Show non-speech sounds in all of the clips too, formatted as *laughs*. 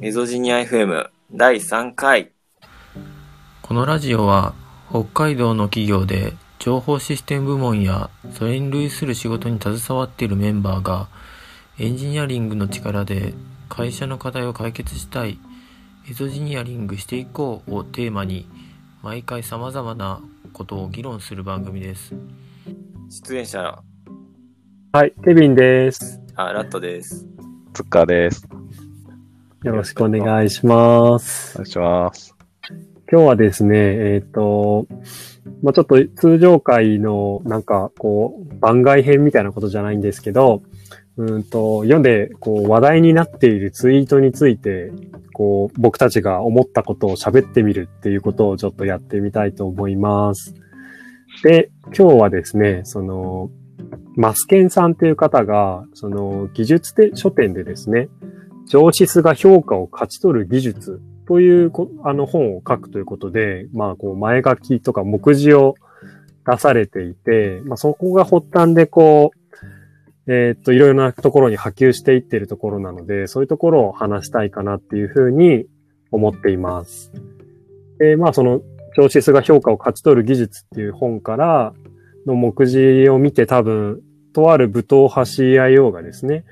エゾジニア FM 第3回。このラジオは北海道の企業で情報システム部門やそれに類する仕事に携わっているメンバーがエンジニアリングの力で会社の課題を解決したいエゾジニアリングしていこうをテーマに毎回様々なことを議論する番組です。出演者、はい、ケビンです。あ、ラットです。ツッカーです。よろしくお願いしますお。願いします。今日はですね、えっ、と、まあ、ちょっと通常回のなんかこう番外編みたいなことじゃないんですけど、うんと、読んでこう話題になっているツイートについて、こう僕たちが思ったことを喋ってみるっていうことをちょっとやってみたいと思います。で、今日はですね、その、マスケンさんっていう方が、その技術で書店でですね、上質が評価を勝ち取る技術というあの本を書くということで、まあこう前書きとか目次を出されていて、まあそこが発端でこう、えっと、いろいろなところに波及していってるところなので、そういうところを話したいかなっていうふうに思っています。で、まあその上質が評価を勝ち取る技術っていう本からの目次を見て多分、とある武闘派 CIO がですね、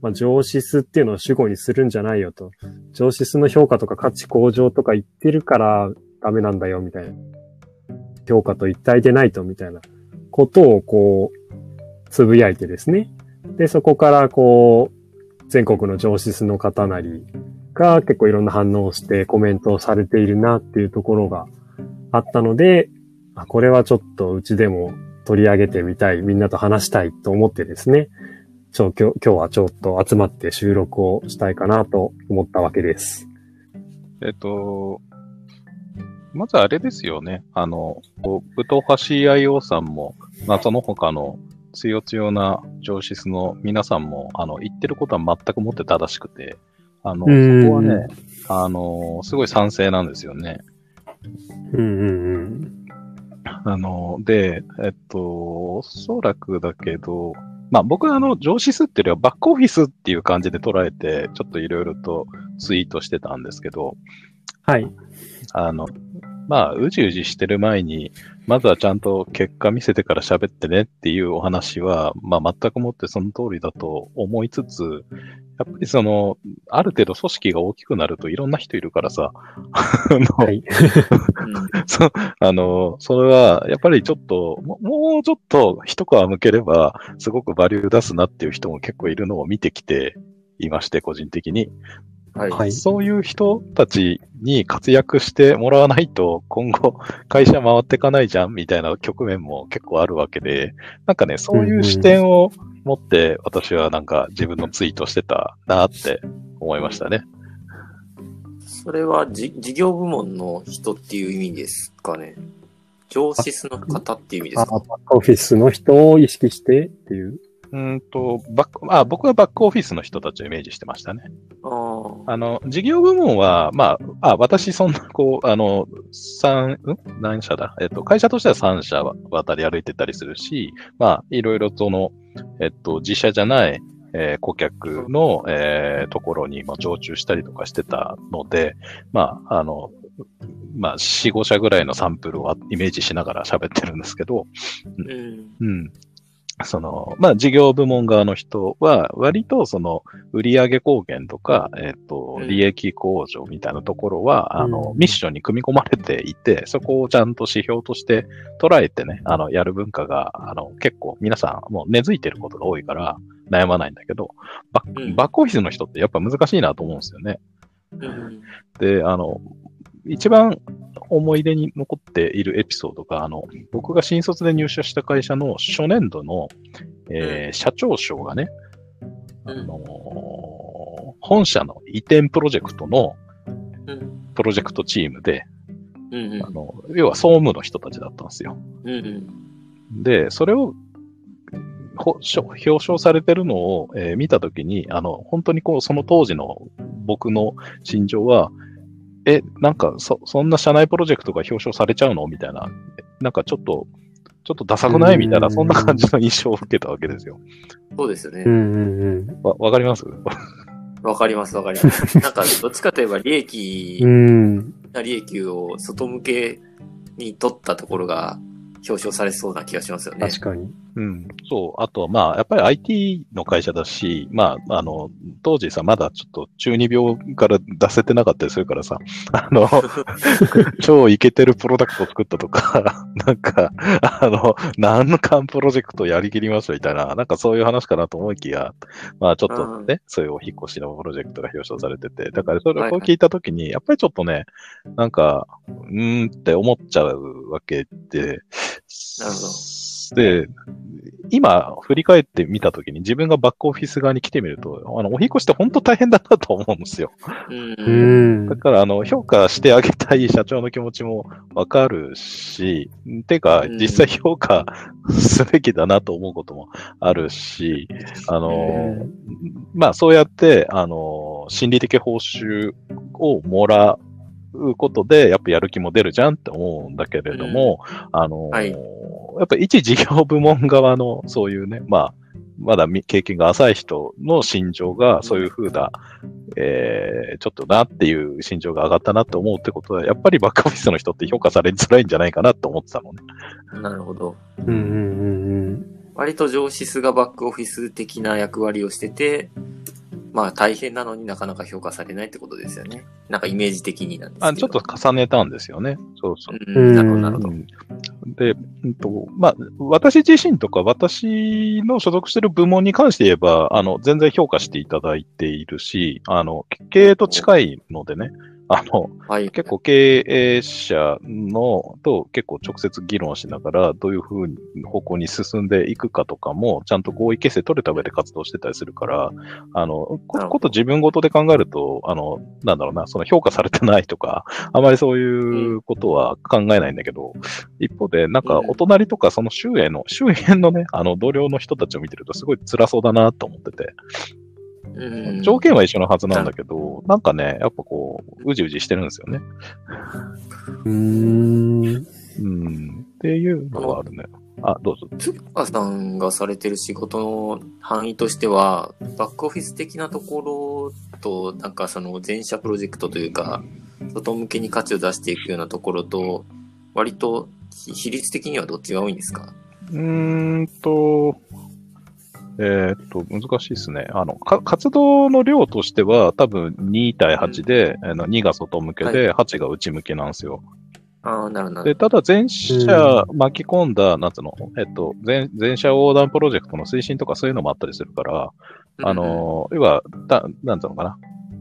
まあ、上質っていうのを主語にするんじゃないよと。上質の評価とか価値向上とか言ってるからダメなんだよみたいな。評価と一体でないとみたいなことをこう、つぶやいてですね。で、そこからこう、全国の上質の方なりが結構いろんな反応をしてコメントをされているなっていうところがあったので、あこれはちょっとうちでも取り上げてみたい、みんなと話したいと思ってですね。ちょ今日今日はちょっと集まって収録をしたいかなと思ったわけです。えっと、まずあれですよね。あの、武闘派 CIO さんも、まあその他の強強な上質の皆さんも、あの、言ってることは全くもって正しくて、あの、うんそこはね、あの、すごい賛成なんですよね。うんうんあの、で、えっと、おそらくだけど、まあ僕はあの、上司数っていうよりはバックオフィスっていう感じで捉えて、ちょっといろいろとツイートしてたんですけど、はい。あの、まあ、うじうじしてる前に、まずはちゃんと結果見せてから喋ってねっていうお話は、まあ全くもってその通りだと思いつつ、やっぱりその、ある程度組織が大きくなるといろんな人いるからさ、あの、はい。*laughs* そう、あの、それは、やっぱりちょっと、ももうちょっと一皮向ければ、すごくバリュー出すなっていう人も結構いるのを見てきていまして、個人的に。はい。はいそういう人たちに活躍してもらわないと、今後、会社回っていかないじゃんみたいな局面も結構あるわけで、なんかね、そういう視点を持って、私はなんか自分のツイートしてたなって思いましたね。それはじ事業部門の人っていう意味ですかね。上質の方っていう意味ですか？あバックオフィスの人を意識してっていう。うーんと、バック、あ、僕はバックオフィスの人たちをイメージしてましたね。あーあの、事業部門は、まあ、あ、私そんな、こう、あの、三、ん？何社だ？えっと、会社としては3社渡り歩いてたりするし、まあ、いろいろその、えっと、自社じゃない、えー顧客の、えーところに、まあ、常駐したりとかしてたので、まあ、あの、まあ、4、5社ぐらいのサンプルをイメージしながら喋ってるんですけど、うん。うん。その、まあ、事業部門側の人は、割とその、売上貢献とか、えっ、とう、ん利益向上みたいなところは、あのう、んミッションに組み込まれていて、そこをちゃんと指標として捉えてね、あの、やる文化が、あの、結構皆さんもう根付いてることが多いから、悩まないんだけど、バッバックオフィスの人ってやっぱ難しいなと思うんですよね。うん。で、あの、一番思い出に残っているエピソードが、あの、僕が新卒で入社した会社の初年度の、えー社長賞がね、あうんのー本社の移転プロジェクトのうん。プロジェクトチームで、うん。あの、要は総務の人たちだったんですよ。うん。うん。で、それを、表彰されてるのを、えー見たときに、あの、本当にこう、その当時の僕の心情は、え、なんか、そ、そんな社内プロジェクトが表彰されちゃうの？みたいな、なんかちょっと、ちょっとダサくない？みたいな、うんそんな感じの印象を受けたわけですよ。そうですよねう。んうんうん。わ、わかります？わかりますわかります。*laughs* なんか、どっちかといえば利益うん。な利益を外向けに取ったところが表彰されそうな気がしますよね。確かに。うん。そう。あとは、まあ、やっぱり IT の会社だし、まあ、あの、当時さ、まだちょっと中二病から出せてなかったりするからさ、あの、*laughs* 超イケてるプロダクトを作ったとか、*laughs* なんか、あの、何巻プロジェクトやりきりますみたいな、なんかそういう話かなと思いきや、まあちょっとね、そういうお引っ越しのプロジェクトが表彰されてて、だからそれを聞いたときに、やっぱりちょっとね、なんか、うーんって思っちゃうわけで、なるほど。で、今、振り返ってみたときに自分がバックオフィス側に来てみると、あの、お引っ越しって本当大変だなと思うんですよ。うんだ。から、あの、評価してあげたい社長の気持ちもわかるし、てかう、ん実際評価すべきだなと思うこともあるし、あの、まあ、そうやって、あの、心理的報酬をもらうことで、やっぱやる気も出るじゃんって思うんだけれども、あの、はいやっぱ一事業部門側のそういうね、まあ、まだみ経験が浅い人の心情がそういう風な、えー、ちょっとなっていう心情が上がったなって思うってことは、やっぱりバックオフィスの人って評価されづらいんじゃないかなと思ってたのね。なるほど。うんうんうん割と上司数がバックオフィス的な役割をしてて、まあ大変なのになかなか評価されないってことですよね。なんかイメージ的になんですけど。あちょっと重ねたんですよね。そうそう。うん、なるほど、なるほど。うんで、うんと、まあ、私自身とか私の所属している部門に関して言えば、あの、全然評価していただいているし、あの、経営と近いのでね、あの、はい。結構経営者のと結構直接議論しながら、どういうふうに方向に進んでいくかとかも、ちゃんと合意形成取れた上で活動してたりするから、あの、こと自分ごとで考えると、あの、なんだろうな、その評価されてないとか、あまりそういうことは考えないんだけど、一方で、なんかうん。お隣とかその周囲の、周辺のね、あの同僚の人たちを見てるとすごい辛そうだなと思ってて、うん条件は一緒のはずなんだけど、なんかね、やっぱこう、うじうじしてるんですよね。うーん。うん。っていうのがあるね。あ、どうぞ。つかさんがされてる仕事の範囲としては、バックオフィス的なところと、なんかその全社プロジェクトというか、外向けに価値を出していくようなところと、割と比比率的にはどっちが多いんですか？うーんと、えーっと、難しいですね。あの、か活動の量としては、多分2対8で、あの2が外向けで、8が内向けなんですよ。ああ、なるほどなで、ただ全社巻き込んだ、なんつうの、えっと、全、全社横断プロジェクトの推進とかそういうのもあったりするから、ど。あの、要は、だ、なんつうのかな。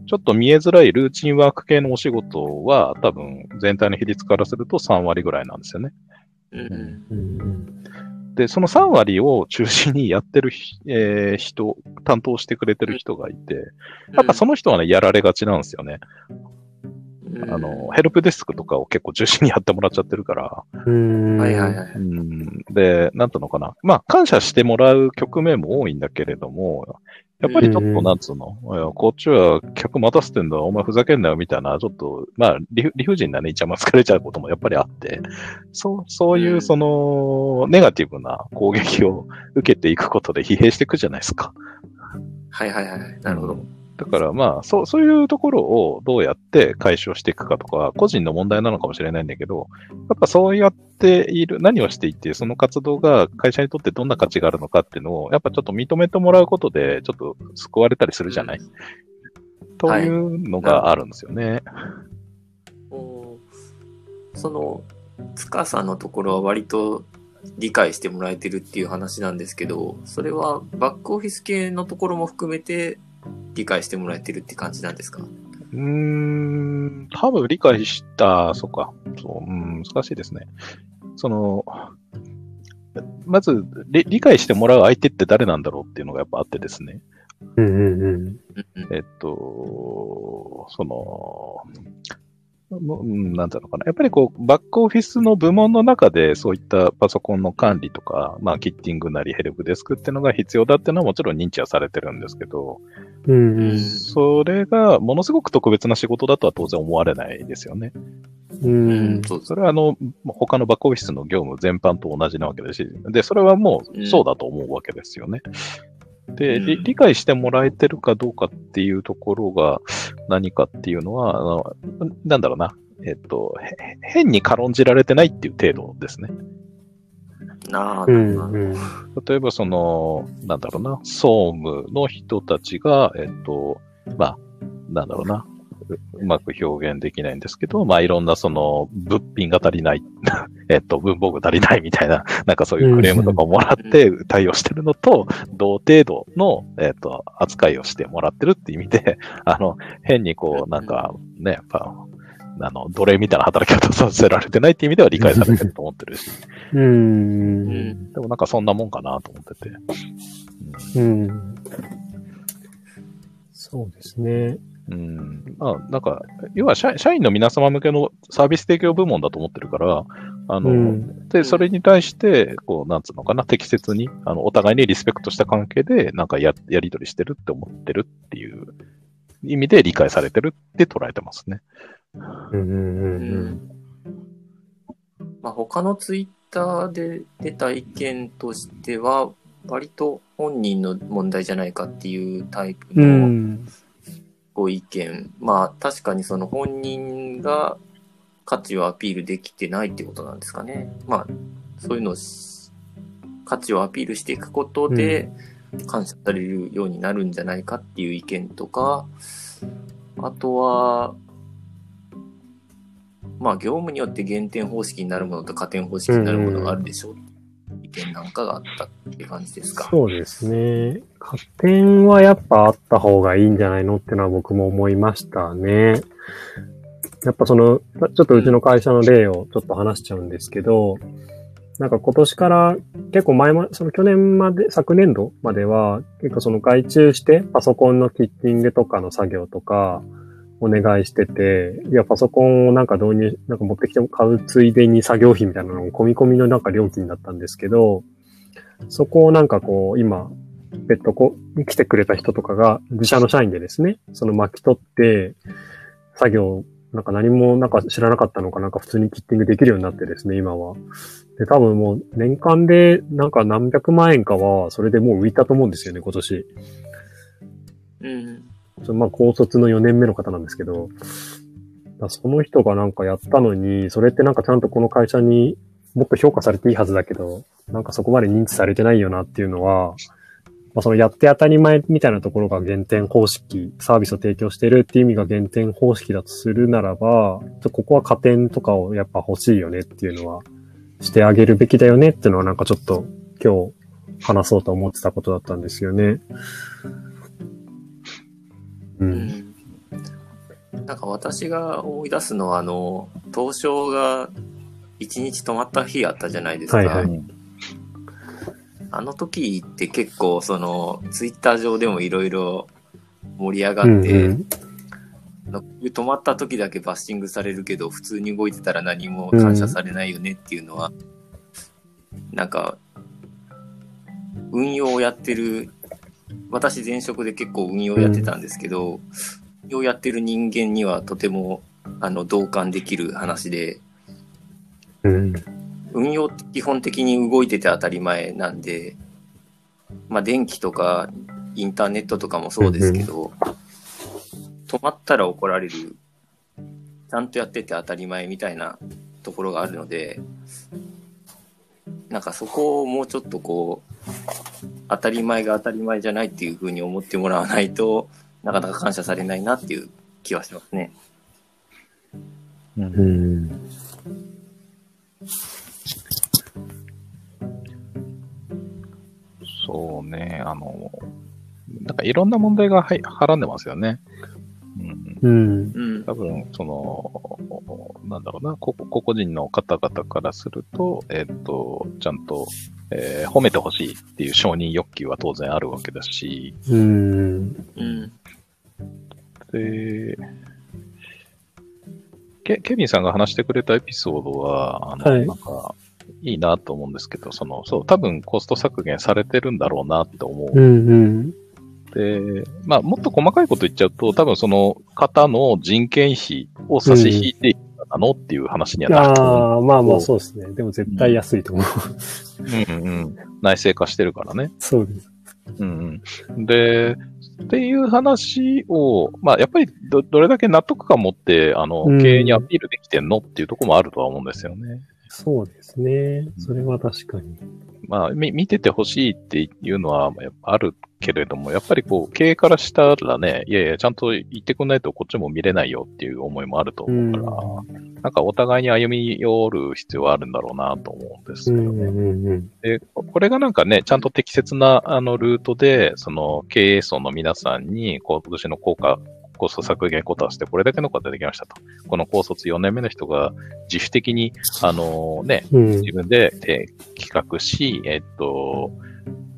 ちょっと見えづらいルーチンワーク系のお仕事は、多分、全体の比率からすると3割ぐらいなんですよね。うん、うんうんで、その3割を中心にやってるひ、*laughs* えー人、担当してくれてる人がいて、やっぱその人はね、やられがちなんですよね。うんあの、ヘルプデスクとかを結構中心にやってもらっちゃってるから。うん。はいはいはい。うん。で、なんとのかな。まあ、感謝してもらう局面も多いんだけれども、やっぱりちょっと、うんなんつうの、こっちは客待たせてんだ、お前ふざけんなよ、みたいな、ちょっと、まあ、理不理不尽なね、イチャマつかれちゃうこともやっぱりあって、そう、そういうう、んその、ネガティブな攻撃を受けていくことで疲弊していくじゃないですか。はいはいはい。なるほど。だからまあ、そう、そういうところをどうやって解消していくかとか、個人の問題なのかもしれないんだけど、やっぱそうやっている、何をしていて、その活動が会社にとってどんな価値があるのかっていうのを、やっぱちょっと認めてもらうことで、ちょっと救われたりするじゃない、というのがあるんですよね。おその、塚さんのところは割と理解してもらえてるっていう話なんですけど、それはバックオフィス系のところも含めて理解してもらえてるって感じなんですか？うーん、多分理解した、そっか、そう、うん、難しいですね。その、まず理、理解してもらう相手って誰なんだろうっていうのがやっぱあってですね。うんえっと、その、もうんなんだろうかな。やっぱりこう、バックオフィスの部門の中でそういったパソコンの管理とか、まあ、キッティングなりヘルプデスクっていうのが必要だっていうのはもちろん認知はされてるんですけど、うんうん。それがものすごく特別な仕事だとは当然思われないですよね。ううんん、。それはあの、他のバックオフィスの業務全般と同じなわけですし、で、それはもうそうだと思うわけですよね。で、うん理理解してもらえてるかどうかっていうところが何かっていうのは、あのなんだろうな、えっと、へ変に軽んじられてないっていう程度ですね。なあ、うん、うん。例えばその、なんだろうな、総務の人たちが、えっと、まあ、なんだろうな、ううまく表現できないんですけど、まあいろんなその物品が足りない、*laughs* えっと、文房具足りないみたいな、なんかそういうクレームとかをもらって対応してるのと、同程度の、えっと、扱いをしてもらってるって意味で、*laughs* あの、変にこう、なんかね、やっぱ、あの、奴隷みたいな働き方させられてないっていう意味では理解されてると思ってるし、う。うんん。でもなんかそんなもんかなと思ってて。うん。そうですね。うん。まあ、なんか、要は社社員の皆様向けのサービス提供部門だと思ってるから、あの、うん。で、それに対して、こう、なんつうのかな、適切に、あの、お互いにリスペクトした関係で、なんかや、やりとりしてるって思ってるっていう意味で理解されてるって捉えてますね。うん。うん。うん。まあ、他のツイッターで出た意見としては、割と本人の問題じゃないかっていうタイプうのん。ご意見。まあ、確かにその本人が価値をアピールできてないってことなんですかね。まあ、そういうのをし価値をアピールしていくことで感謝されるようになるんじゃないかっていう意見とか、あとは、まあ、業務によって減点方式になるものと加点方式になるものがあるでしょうっ意見なんかがあったっていう感じですか？そうですね。加点はやっぱあった方がいいんじゃないのってのは僕も思いましたね。やっぱその、ちょっとうちの会社の例をちょっと話しちゃうんですけど、なんか今年から結構前ま、その去年まで、昨年度までは結構その外注してパソコンのキッティングとかの作業とかお願いしてて、いやパソコンをなんか導入、なんか持ってきても買うついでに作業費みたいなのを込み込みのなんか料金だったんですけど、そこをなんかこう今、別途こう、来てくれた人とかが自社の社員でですね、その巻き取って作業なんか何もなんか知らなかったのかなんか普通にキッティングできるようになってですね、今は。で、多分もう年間でなんか何百万円かはそれでもう浮いたと思うんですよね、今年。うん。そのまあ高卒の4年目の方なんですけど、その人がなんかやったのに、それってなんかちゃんとこの会社にもっと評価されていいはずだけど、なんかそこまで認知されてないよなっていうのは、まあ、そのやって当たり前みたいなところが減点方式、サービスを提供してるっていう意味が減点方式だとするならば、ちょここは加点とかをやっぱ欲しいよねっていうのは、してあげるべきだよねっていうのはなんかちょっと今日話そうと思ってたことだったんですよね。う。うんんなんか私が思い出すのは、あの、東証が一日止まった日あったじゃないですか。はいはいあの時って結構、その、ツイッター上でもいろいろ盛り上がって、うんうん止まった時だけバッシングされるけど、普通に動いてたら何も感謝されないよねっていうのは、なんか、運用をやってる、私前職で結構運用やってたんですけど、運用やってる人間にはとても、あの、同感できる話で、うん。運用って基本的に動いてて当たり前なんで、まあ電気とかインターネットとかもそうですけど、止まったら怒られる、ちゃんとやってて当たり前みたいなところがあるので、なんかそこをもうちょっとこう、当たり前が当たり前じゃないっていう風に思ってもらわないとなかなか感謝されないなっていう気はしますね。うんうん。そうね、あの、なんかいろんな問題がはいはらんでますよね。うん、うん。うん。多分、その、なんだろうな、こ個々人の方々からすると、えっ、と、ちゃんと、えー褒めてほしいっていう承認欲求は当然あるわけだし、うん。うん。で、ケケビンさんが話してくれたエピソードは、あの、はいなんか、いいなと思うんですけど、その、そう、多分コスト削減されてるんだろうなって思う。うん。うん。で、まあ、もっと細かいこと言っちゃうと、多分その方の人件費を差し引いてなの？っていう話にはなるああ、まあまあそうですね。でも絶対安いと思う。う。うんうんうん。内製化してるからね。そうです。うんうん。で、っていう話を、まあ、やっぱりど、どれだけ納得感持って、あのうん、経営にアピールできてんのっていうところもあるとは思うんですよね。そうですね。それは確かに。まあ、み見ててほしいっていうのはやっぱあるけれども、やっぱりこう、経営からしたらね、いやいや、ちゃんと言ってくんないとこっちも見れないよっていう思いもあると思うから、なんかお互いに歩み寄る必要はあるんだろうなと思うんですうんけどね。うんうんで、これがなんかね、ちゃんと適切なあのルートで、その経営層の皆さんに、こう今年の効果、コスト削減コータしてこれだけの効果出てきましたと。この高卒4年目の人が自主的に、あのね、うん。自分でえー企画し、えっと、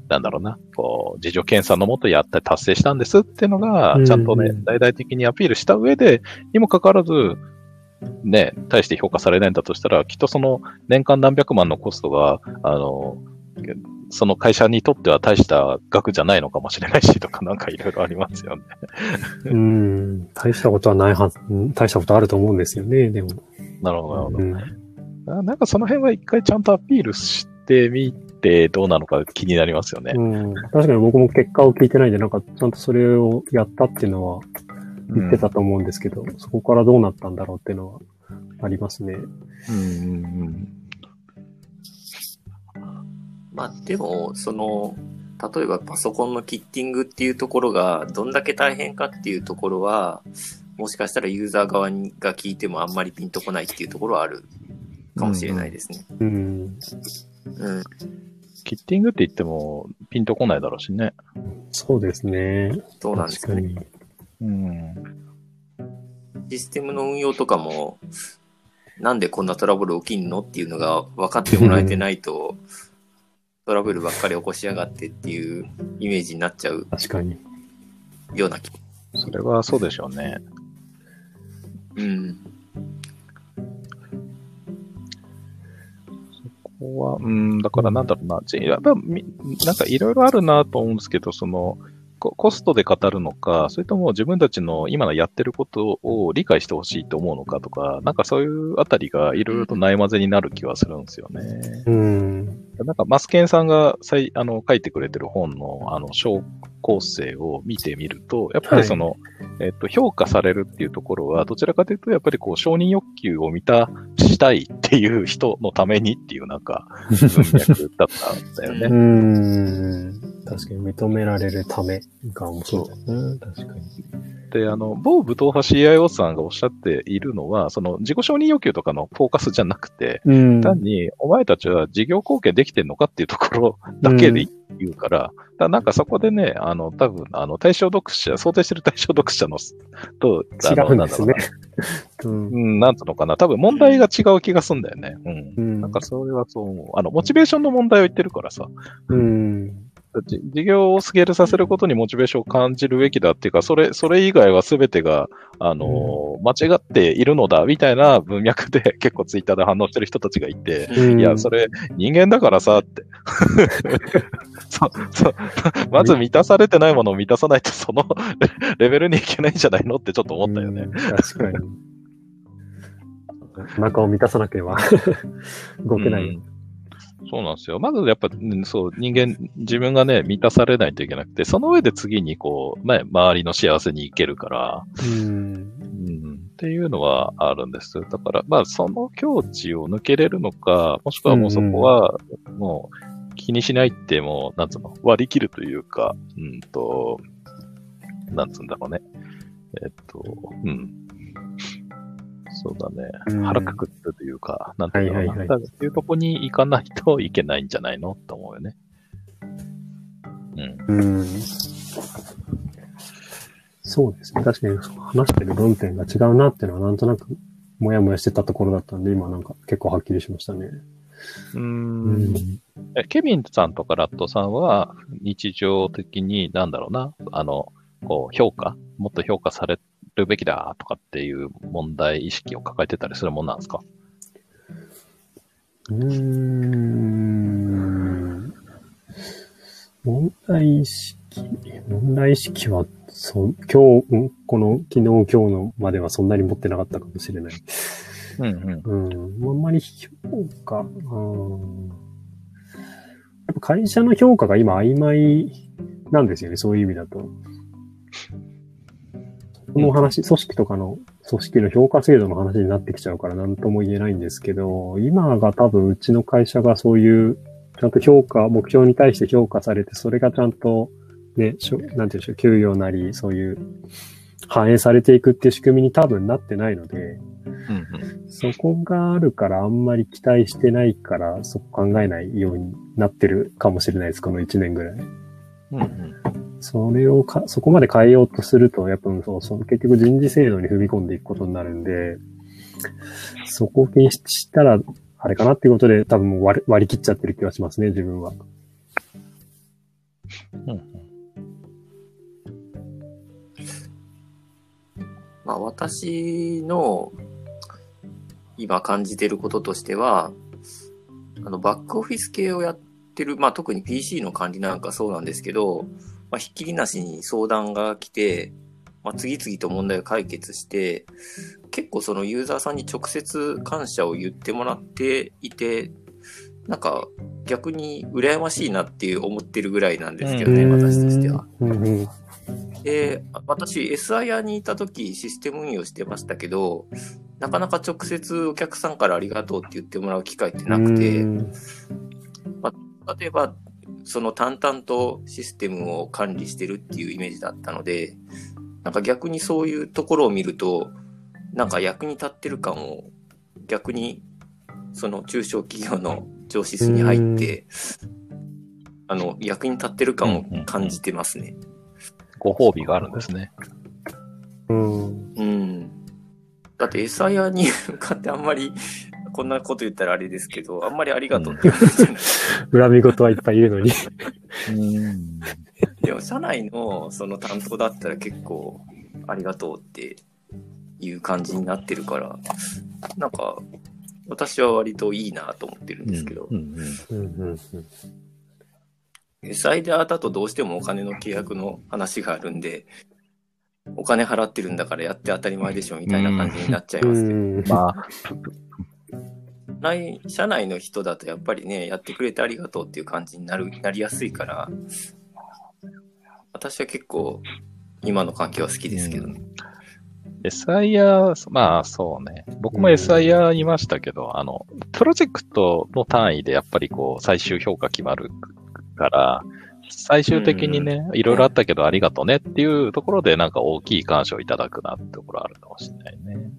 なんだろうな、こう、自助検査のもとやって達成したんですっていうのがうん、ちゃんとね、大々的にアピールした上で、にもかかわらず、ね、大して評価されないんだとしたら、きっとその年間何百万のコストが、あの、その会社にとっては大した額じゃないのかもしれないしとか、なんかいろいろありますよね。うん。大したことはないはず、うん大したことあると思うんですよね、でも。なるほど、なるほど。うんあなんかその辺は一回ちゃんとアピールしてみてどうなのか気になりますよね。うん、確かに僕も結果を聞いてないんで、なんかちゃんとそれをやったっていうのは言ってたと思うんですけど、そこからどうなったんだろうっていうのはありますね。うんうんうんまあでも、その、例えばパソコンのキッティングっていうところがどんだけ大変かっていうところは、もしかしたらユーザー側にが聞いてもあんまりピンとこないっていうところはあるかもしれないですね。うん。うん。キッティングって言ってもピンとこないだろうしね。そうですね。そうなんですよね。確かに。うん。システムの運用とかも、なんでこんなトラブル起きんのっていうのが分かってもらえてないと、トラブルばっかり起こしやがってっていうイメージになっちゃう確かに。ような気。それはそうでしょうね。うん。ここは、うん、だからなんだろうな、じやっぱみなんかいろいろあるなと思うんですけど、その、ココストで語るのか、それとも自分たちの今のやってることを理解してほしいと思うのかとか、なんかそういうあたりがいろいろとないまぜになる気はするんですよね。うん。なんかマスケンさんがさいあの書いてくれてる本のあの小構成を見てみると、やっぱりその、えっと、評価されるっていうところは、どちらかというと、やっぱりこう承認欲求を満たしたいっていう人のためにっていうなんか文脈だったんだようね。*laughs* ん。確かに認められるためが面白いですね。確かに。で、あの、某武闘派 CIO さんがおっしゃっているのは、その自己承認欲求とかのフォーカスじゃなくて、うん。単に、お前たちは事業貢献できてんのかっていうところだけで言うから、だからなんかそこでね、あの、多分、あの、対象読者、想定してる対象読者の、と、違うんですね *laughs* うん。うん、なんつうのかな。多分問題が違う気がすんだよね。うん。うんなんかそれはそう思う。あの、モチベーションの問題を言ってるからさ。うん。じ事業をスケールさせることにモチベーションを感じるべきだっていうか、それ、それ以外は全てが、あのー間違っているのだ、みたいな文脈で *laughs* 結構ツイッターで反応してる人たちがいて、うんいや、それ人間だからさ、って。*laughs* そう、そう。まず満たされてないものを満たさないと、そのレ *laughs* レベルにいけないんじゃないのってちょっと思ったよね。うん確かに。お腹を満たさなければ動けない。うんそうなんですよ。まずやっぱ、うんそう、人間、自分がね、満たされないといけなくて、その上で次にこう、ね、周りの幸せに行けるから、うん。うん、っていうのはあるんです。だから、まあ、その境地を抜けれるのか、もしくはもうそこは、もう、気にしないって、もう、なんつうの、割り切るというか、うんと、なんつうんだろうね。えっと、うん。そうだね。うん腹くくってというか、なんていうのかな。はいはいはいだからっていうとこに行かないといけないんじゃないの？って思うよね。うん。うん。そうですね。確かに話してる論点が違うなっていうのはなんとなくもやもやしてたところだったんで、今なんか結構はっきりしましたね。うーうんん。えケビンさんとかラットさんは、日常的に、なんだろうな、あの、こう、評価？もっと評価されるべきだとかっていう問題意識を抱えてたりするもんなんですか？うーん。問題意識、問題意識は、そ今日、んこの昨日今日のまではそんなに持ってなかったかもしれない。うんうん。うん。あんまり評価、うん。会社の評価が今曖昧なんですよね、そういう意味だと。この話、組織とかの、組織の評価制度の話になってきちゃうから何とも言えないんですけど、今が多分うちの会社がそういう、ちゃんと評価、目標に対して評価されて、それがちゃんと、ね、なんていうんでしょう、給与なり、そういう、反映されていくっていう仕組みに多分なってないので、うんそこがあるからあんまり期待してないから、そこ考えないようになってるかもしれないです、この1年ぐらい。うん。うんそれをか、そこまで変えようとすると、やっぱそう、その結局人事制度に踏み込んでいくことになるんで、そこを気にしたら、あれかなっていうことで、多分もう割り割り切っちゃってる気がしますね、自分は。うん。うんまあ私の今感じてることとしては、あのバックオフィス系をやってる、まあ特に PC の管理なんかそうなんですけど、まあひっきりなしに相談が来て、まあ次々と問題を解決して、結構そのユーザーさんに直接感謝を言ってもらっていて、なんか逆に羨ましいなっていう思ってるぐらいなんですけどね、私としては。で、私、SIR にいた時システム運用してましたけど、なかなか直接お客さんからありがとうって言ってもらう機会ってなくて、うん例えば、その淡々とシステムを管理してるっていうイメージだったので、なんか逆にそういうところを見ると、なんか役に立ってる感を逆にその中小企業の上司室に入って、あの、役に立ってる感を感じてますね。ご褒美があるんですね。うん。うん。だって SIR に向かってあんまり、こんなこと言ったらあれですけど、あんまりありがとうって言われてない。恨み事はいっぱいいるのに。うん。でも、社内のその担当だったら結構、ありがとうっていう感じになってるから、なんか、私は割といいなと思ってるんですけど、うんうんうんうんうん SIR だとどうしてもお金の契約の話があるんで、お金払ってるんだからやって当たり前でしょみたいな感じになっちゃいますけど、うんまあ、内社内の人だとやっぱりね、やってくれてありがとうっていう感じになる、なりやすいから、私は結構今の関係は好きですけどね。SIR、まあそうね。僕も SIR いましたけど、あの、プロジェクトの単位でやっぱりこう、最終評価決まるから、最終的にね、いろいろあったけどありがとうねっていうところでなんか大きい感謝をいただくなってところあるかもしれないね。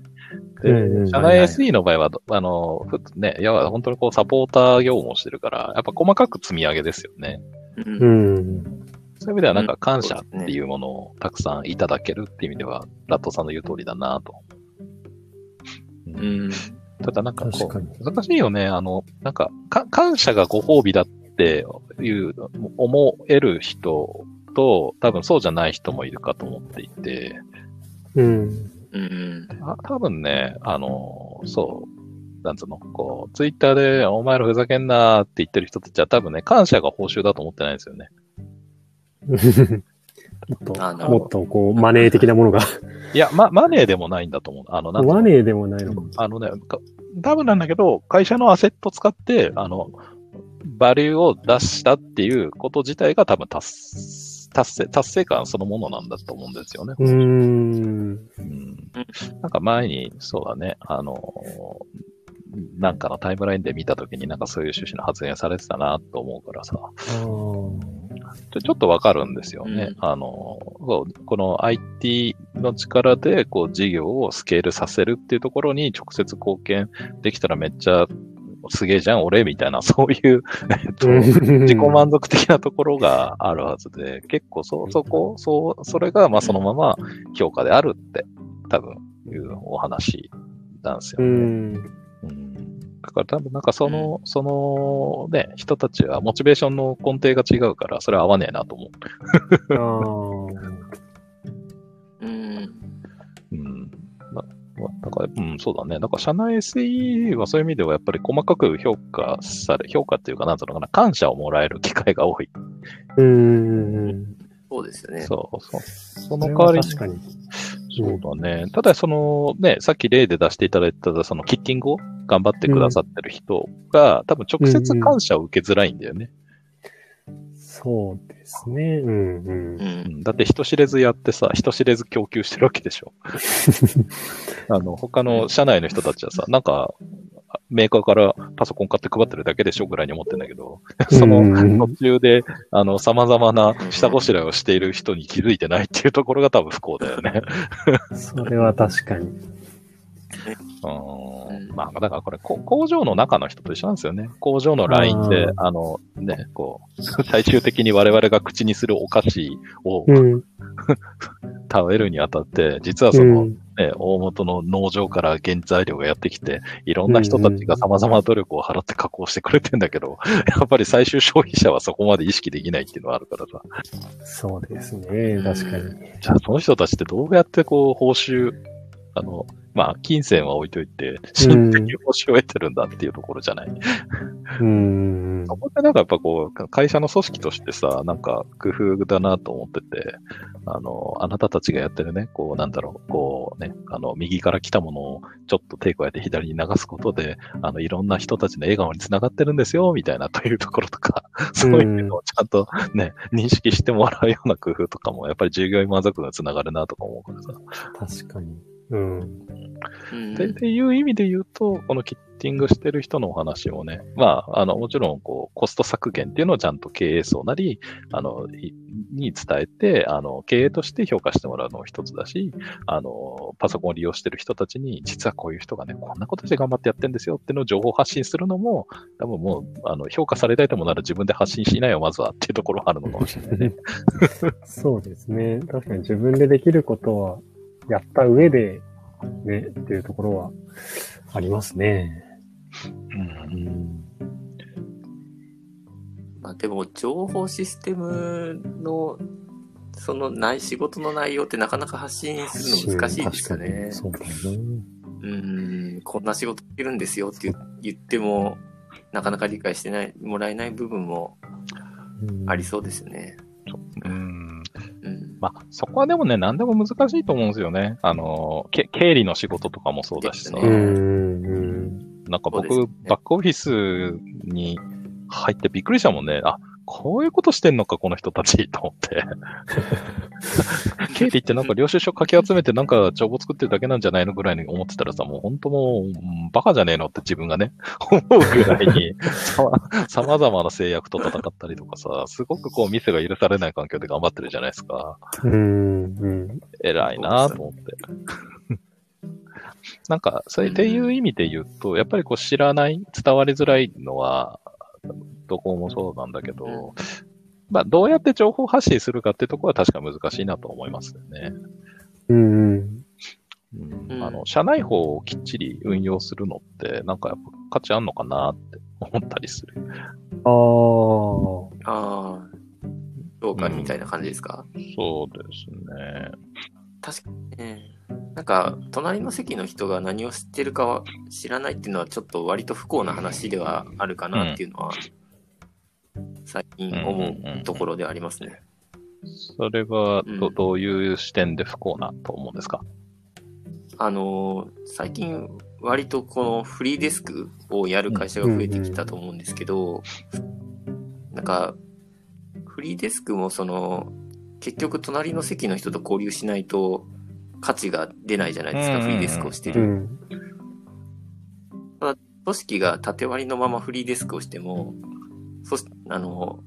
で、うんうん社内 SE の場合は、あの、ふね、いや、本当にこうサポーター業務をしてるから、やっぱ細かく積み上げですよね。うんうん。そういう意味ではなんか感謝っていうものをたくさんいただけるっていう意味では、ラットさんの言う通りだなと。うん。ただなんかこう、難しいよね。あの、なんか、か感謝がご褒美だっていう、思える人と、多分そうじゃない人もいるかと思っていて、うん。うん。あ多分ね、あの、そう、なんつうの、こう、ツイッターで、お前らふざけんなーって言ってる人たちは多分ね、感謝が報酬だと思ってないんですよね。*laughs* もっと、もっとこう、マネー的なものが。いや、ま、マネーでもないんだと思う。あの、なんつうの？マネーでもないのか。あのね、か多分なんだけど、会社のアセット使って、あの、バリューを出したっていうこと自体が多分達達成、達成感そのものなんだと思うんですよね。うーん。うんなんか前に、そうだね、あの、なんかのタイムラインで見たときになんかそういう趣旨の発言されてたなと思うからさ、ちょちょっとわかるんですよね。うんあの、そうこの IT の力でこう事業をスケールさせるっていうところに直接貢献できたらめっちゃすげえじゃん、俺みたいな、*laughs* そういう、えっと、自己満足的なところがあるはずで、結構そ、そこ、そう、それが、まあそのまま評価であるって、多分、いうお話なんですようね。ん。うんだから多分なんかその、そのね、人たちはモチベーションの根底が違うから、それは合わねえなと思う。うん。だだから、うん、そうだね。だから、社内 SE はそういう意味では、やっぱり細かく評価され、評価っていうか、なんていうのかな、感謝をもらえる機会が多い。うーん。そうですよね。そうそう。その代わり確かに。そうだね。ただ、その、ね、さっき例で出していただいた、その、キッティングを頑張ってくださってる人が、多分直接感謝を受けづらいん。だよね。そうですね。うんうんう。。うんんだって人知れずやってさ、人知れず供給してるわけでしょ。*laughs* あの、他の社内の人たちはさ、なんか、メーカーからパソコン買って配ってるだけでしょぐらいに思ってんだけど、そのうん途中で、あの、様々な下ごしらえをしている人に気づいてないっていうところが多分不幸だよね。それは確かに。うんまあ、だからこれ、こ工場の中の人と一緒なんですよね。工場のラインであ、あの、ね、こう、*laughs* 最終的に我々が口にするお菓子をうん。*laughs* 食べるにあたって、実はうその、ん。ね、大元の農場から原材料がやってきて、いろんな人たちが様々な努力を払って加工してくれてんだけど、*laughs* やっぱり最終消費者はそこまで意識できないっていうのはあるからさ。そうですね。確かに。じゃあその人たちってどうやってこう報酬、あの、まあ、金銭は置いといて、心的報酬を得てるんだっていうところじゃない。うん。そこでなんかやっぱこう、会社の組織としてさ、なんか工夫だなと思ってて、あの、あなたたちがやってるね、こう、なんだろう、こうね、あの、右から来たものをちょっと手加えて左に流すことで、あの、いろんな人たちの笑顔につながってるんですよ、みたいなというところとか、そういうのをちゃんとね、認識してもらうような工夫とかも、やっぱり従業員満足度につながるなとか思うからさ。確かに。うん。うんでっていう意味で言うと、このキッティングしてる人のお話もね、まあ、あの、もちろん、こう、コスト削減っていうのをちゃんと経営層なり、あの、いに伝えて、あの、経営として評価してもらうのも一つだし、あの、パソコンを利用してる人たちに、実はこういう人がね、こんなことして頑張ってやってんですよっていうのを情報発信するのも、多分もう、あの、評価されたいともなら自分で発信しないよ、まずはっていうところがあるのかもしれないね。*laughs* そうですね。確かに自分でできることはやった上で、ね、っていうところはありますね。うん。まあでも、情報システムの、そのない仕事の内容ってなかなか発信するの難しいですよね。そうだね。うん、こんな仕事してるんですよって言言っても、なかなか理解してない、もらえない部分もありそうですよね。うん。うん。まあ、そこはでもね、何でも難しいと思うんですよね。あの、け経理の仕事とかもそうだしさ。なんか僕、ねバックオフィスに入ってびっくりしたもんね。あ、こういうことしてんのか、この人たち、と思って。経理ってなんか領収書かき集めてなんか帳簿作ってるだけなんじゃないのぐらいに思ってたらさ、もう本当もう、うんバカじゃねえのって自分がね、*laughs* 思うぐらいに、さま様々な制約と戦ったりとかさ、すごくこう、店が許されない環境で頑張ってるじゃないですか。うん。うん。偉いなと思って。*laughs* なんか、それっていう意味で言うと、やっぱりこう知らない、伝わりづらいのは、どこもそうなんだけど、まあ、どうやって情報発信するかってところは確か難しいなと思いますよね。うん。うんうんあの、社内法をきっちり運用するのって、なんかやっぱ価値あんのかなって思ったりする。ああ。ああ、評価みたいな感じですか、そうですね。確かにね。なんか、隣の席の人が何を知ってるかは知らないっていうのはちょっと割と不幸な話ではあるかなっていうのは、最近思うところでありますね。それはど、うんどういう視点で不幸なと思うんですか？あのー、最近割とこのフリーデスクをやる会社が増えてきたと思うんですけど、なんか、フリーデスクもその、結局隣の席の人と交流しないと価値が出ないじゃないですか、うんうんうんフリーデスクをしてる。うん。組織が縦割りのままフリーデスクをしても、そしあの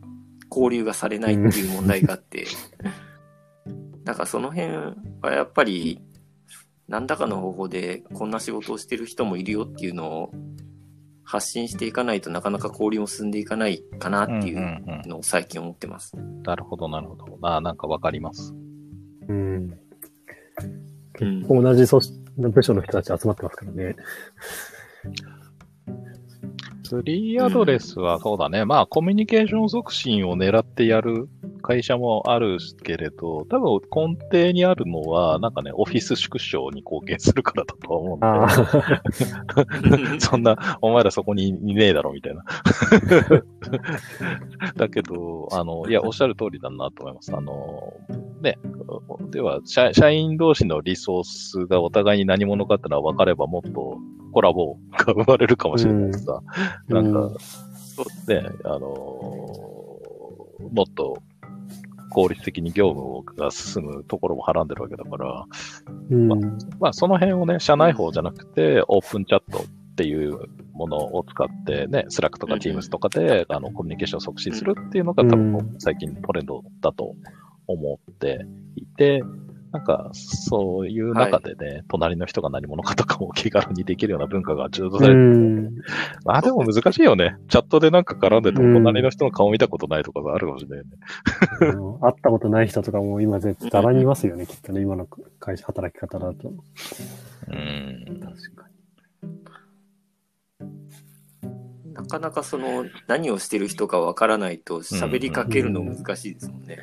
交流がされないっていう問題があって、なんかその辺はやっぱり、何らかの方法でこんな仕事をしてる人もいるよっていうのを発信していかないとなかなか交流も進んでいかないかなっていうのを最近思ってます。うんうんうん、なるほど、なるほど。あなんかわかります。うん。結構同じ部署の人たち集まってますからね。うん3アドレスはそうだね。まあ、コミュニケーション促進を狙ってやる会社もあるけれど、多分根底にあるのは、なんかね、オフィス縮小に貢献するからだとは思うんで。*laughs* *laughs* そんな、お前らそこにいねえだろ、みたいな。*laughs* だけど、あの、いや、おっしゃる通りだなと思います。あの、ね、では、社社員同士のリソースがお互いに何者かってのは分かれば、もっとコラボが生まれるかもしれないしさ。なんか、ね、あのもっと効率的に業務が進むところもはらんでるわけだから、うん。まあその辺をね、社内報じゃなくて、オープンチャットっていうものを使ってね、 Slack とかうん Teams とかで、あの、コミュニケーションを促進するっていうのが多分最近トレンドだと思っていて、なんか、そういう中でね、隣の人が何者かとかも気軽にできるような文化が重要さうれてる。ん。まあでも難しいよね。チャットでなんか絡んでてもうん隣の人の顔見たことないとかがあるかもしれないよね。会ったことない人とかも今絶対ざらにいますよね、きっとね、今の会社、働き方だと。うん。確かなかなかその何をしてる人かわからないと喋りかけるの難しいですもんね。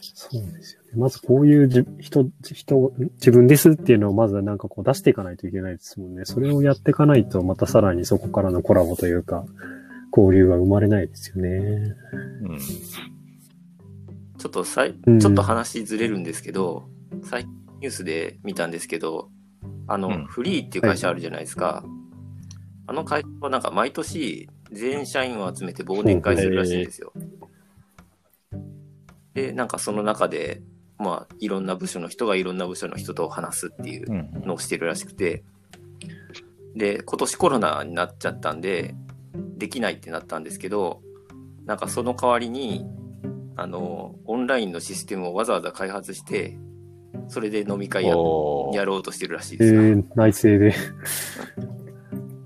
そうですよね。まずこういうじ人、人、自分ですっていうのをまずなんかこう出していかないといけないですもんね。それをやっていかないと、またさらにそこからのコラボというか、交流が生まれないですよね。うん。ちょっとさい、うんちょっと話ずれるんですけど、最近ニュースで見たんですけど、あの、うんフリーっていう会社あるじゃないですか。あの会社はなんか毎年全社員を集めて忘年会するらしいんですよ。で、なんかその中で、まあ、いろんな部署の人がいろんな部署の人と話すっていううん。のをしてるらしくて、で、今年コロナになっちゃったんで、できないってなったんですけど、なんかその代わりに、あの、オンラインのシステムをわざわざ開発して、それで飲み会ややろうとしてるらしいえですよ。ー、内政で、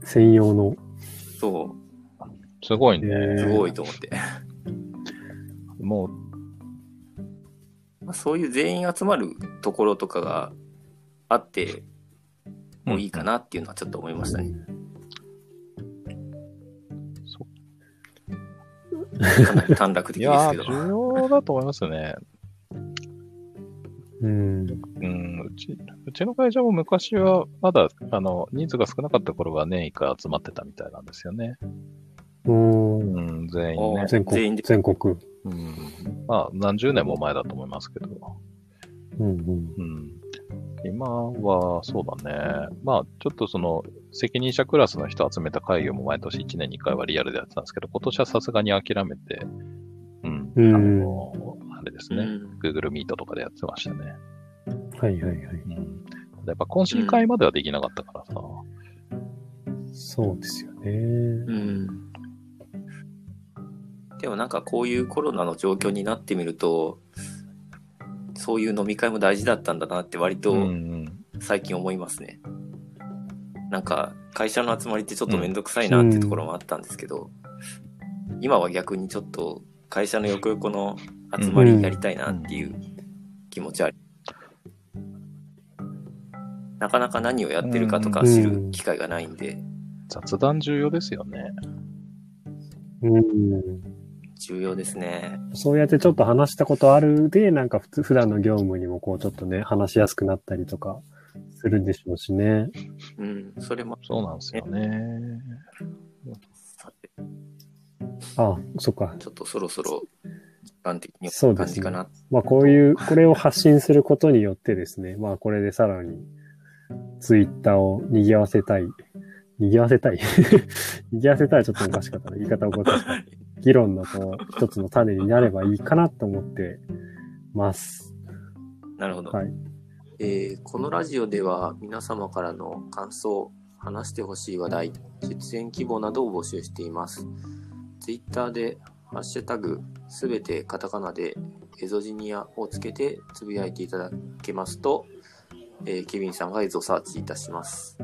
専用の。そすごいね。えう、ーすごいと思って。もう、まあそういう全員集まるところとかがあってもいいかなっていうのはちょっと思いましたね。そかなり短絡的いですけど。やー、重要だと思いますよね。うん。うん、うち、うちの会社も昔は、まだ、あの、人数が少なかった頃は年一回集まってたみたいなんですよね。うんうん、全員ね。全国全員で、全国。うん。まあ、何十年も前だと思いますけど。うんうん。うん。今は、そうだね。まあ、ちょっとその、責任者クラスの人集めた会議も毎年1年に1回はリアルでやってたんですけど、今年はさすがに諦めて、うん。うんあの、あれですね。うん、Google Meet とかでやってましたね。はいはいはい。うん。やっぱ懇親会まではできなかったからさ。そうですよね。うんでもなんかこういうコロナの状況になってみるとそういう飲み会も大事だったんだなって割とうんうん。最近思いますね。なんか会社の集まりってちょっとめんどくさいなっていうところもあったんですけど、今は逆にちょっと会社の横横の集まりやりたいなっていう気持ちあり、なかなか何をやってるかとか知る機会がないんで、雑談重要ですよね。うん。重要ですね。そうやってちょっと話したことあるで、なんか普通、普段の業務にもこうちょっとね、話しやすくなったりとかするんでしょうしね。うん、それもそうなんですよね。あそっか。ちょっとそろそろ時間的にそうですね感じかな。まあこういう、これを発信することによってですね、まあこれでさらにツイッターを賑わせたい。賑わせたい？*laughs* 賑わせたいはちょっとおかしかったな。言い方おかしかった。議論のこう、一つの種になればいいかなと思ってます。なるほど。はい。えーこのラジオでは皆様からの感想、話してほしい話題、出演希望などを募集しています。ツイッターで、ハッシュタグ、すべてカタカナで、エゾジニアをつけてつぶやいていただけますと、えーケビンさんがエゾサーチいたします。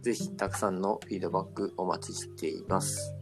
ぜひ、たくさんのフィードバックお待ちしています。